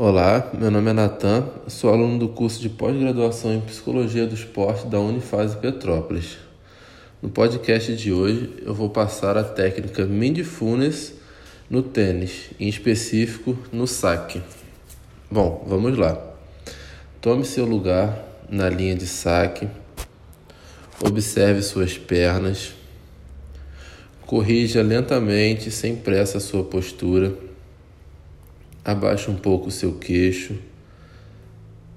Olá, meu nome é Natan, sou aluno do curso de pós-graduação em Psicologia do Esporte da Unifase Petrópolis. No podcast de hoje eu vou passar a técnica Mindfulness no tênis, em específico no saque. Bom, vamos lá. Tome seu lugar na linha de saque, observe suas pernas, corrija lentamente, sem pressa, a sua postura Abaixe um pouco o seu queixo,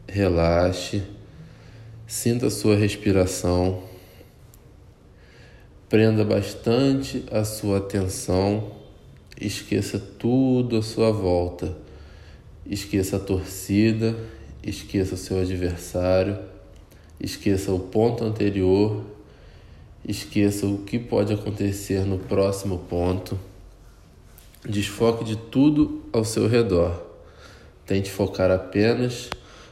relaxe, sinta a sua respiração, prenda bastante a sua atenção, esqueça tudo à sua volta, esqueça a torcida, esqueça o seu adversário, esqueça o ponto anterior, esqueça o que pode acontecer no próximo ponto. Desfoque de tudo ao seu redor. Tente focar apenas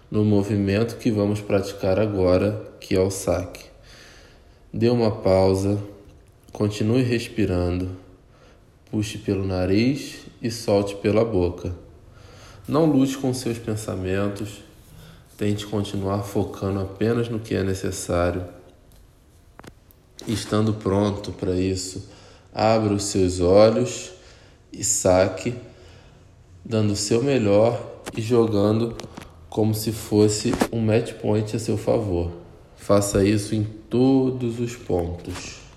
no movimento que vamos praticar agora, que é o saque. Dê uma pausa, continue respirando, puxe pelo nariz e solte pela boca. Não lute com seus pensamentos, tente continuar focando apenas no que é necessário. Estando pronto para isso, abra os seus olhos e saque, dando o seu melhor e jogando como se fosse um match point a seu favor. Faça isso em todos os pontos.